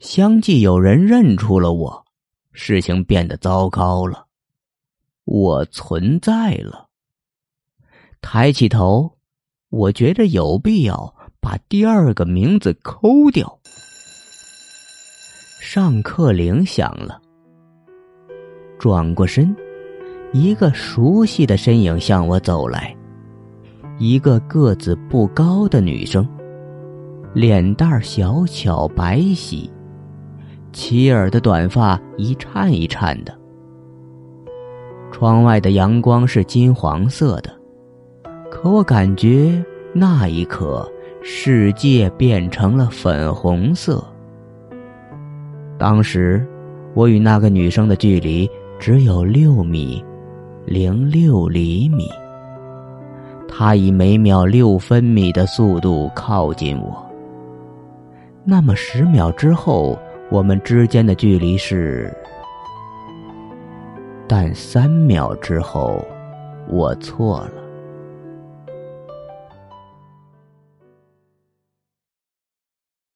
相继有人认出了我，事情变得糟糕了。我存在了。抬起头，我觉着有必要把第二个名字抠掉。上课铃响了，转过身，一个熟悉的身影向我走来，一个个子不高的女生，脸蛋小巧白皙。齐耳的短发一颤一颤的，窗外的阳光是金黄色的，可我感觉那一刻世界变成了粉红色。当时，我与那个女生的距离只有六米零六厘米，她以每秒六分米的速度靠近我。那么十秒之后。我们之间的距离是，但三秒之后，我错了。